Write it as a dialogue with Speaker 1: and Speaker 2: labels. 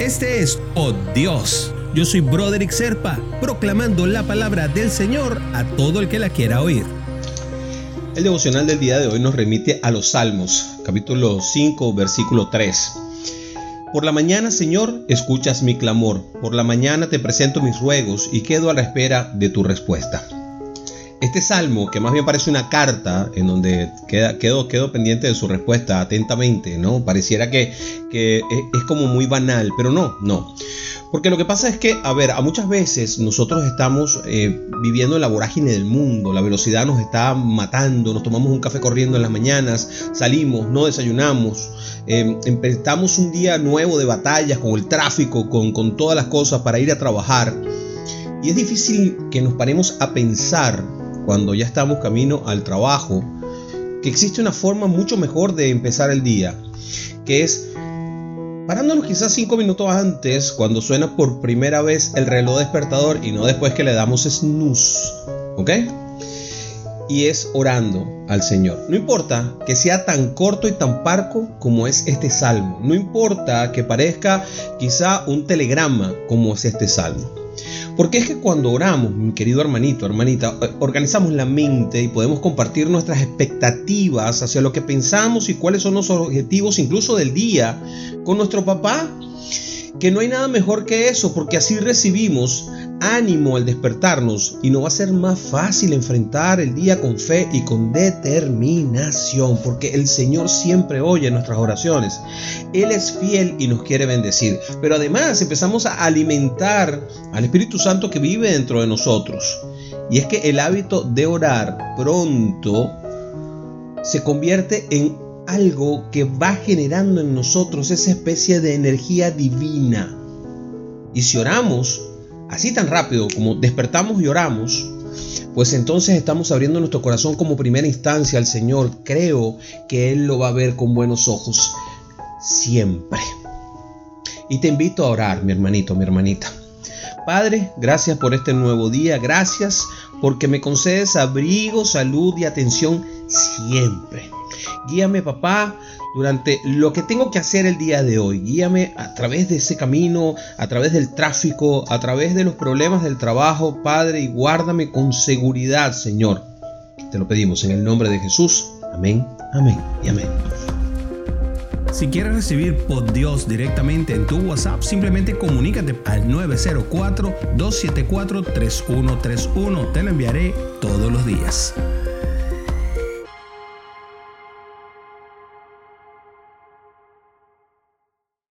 Speaker 1: Este es Oh Dios. Yo soy Broderick Serpa, proclamando la palabra del Señor a todo el que la quiera oír.
Speaker 2: El devocional del día de hoy nos remite a los Salmos, capítulo 5, versículo 3. Por la mañana, Señor, escuchas mi clamor. Por la mañana te presento mis ruegos y quedo a la espera de tu respuesta. Este salmo, que más bien parece una carta, en donde queda, quedo, quedo pendiente de su respuesta atentamente, ¿no? Pareciera que, que es como muy banal, pero no, no. Porque lo que pasa es que, a ver, a muchas veces nosotros estamos eh, viviendo en la vorágine del mundo, la velocidad nos está matando, nos tomamos un café corriendo en las mañanas, salimos, no desayunamos, eh, empezamos un día nuevo de batallas con el tráfico, con, con todas las cosas para ir a trabajar. Y es difícil que nos paremos a pensar cuando ya estamos camino al trabajo, que existe una forma mucho mejor de empezar el día, que es parándonos quizás cinco minutos antes cuando suena por primera vez el reloj despertador y no después que le damos snooze, ¿ok? Y es orando al Señor. No importa que sea tan corto y tan parco como es este salmo. No importa que parezca quizá un telegrama como es este salmo. Porque es que cuando oramos, mi querido hermanito, hermanita, eh, organizamos la mente y podemos compartir nuestras expectativas hacia lo que pensamos y cuáles son los objetivos incluso del día con nuestro papá. Que no hay nada mejor que eso, porque así recibimos ánimo al despertarnos y nos va a ser más fácil enfrentar el día con fe y con determinación, porque el Señor siempre oye nuestras oraciones. Él es fiel y nos quiere bendecir, pero además empezamos a alimentar al Espíritu Santo que vive dentro de nosotros. Y es que el hábito de orar pronto se convierte en algo que va generando en nosotros esa especie de energía divina. Y si oramos, así tan rápido como despertamos y oramos, pues entonces estamos abriendo nuestro corazón como primera instancia al Señor. Creo que Él lo va a ver con buenos ojos siempre. Y te invito a orar, mi hermanito, mi hermanita. Padre, gracias por este nuevo día, gracias porque me concedes abrigo, salud y atención siempre. Guíame, papá, durante lo que tengo que hacer el día de hoy. Guíame a través de ese camino, a través del tráfico, a través de los problemas del trabajo, Padre, y guárdame con seguridad, Señor. Te lo pedimos en el nombre de Jesús. Amén, amén y amén.
Speaker 1: Si quieres recibir por Dios directamente en tu WhatsApp, simplemente comunícate al 904-274-3131. Te lo enviaré todos los días.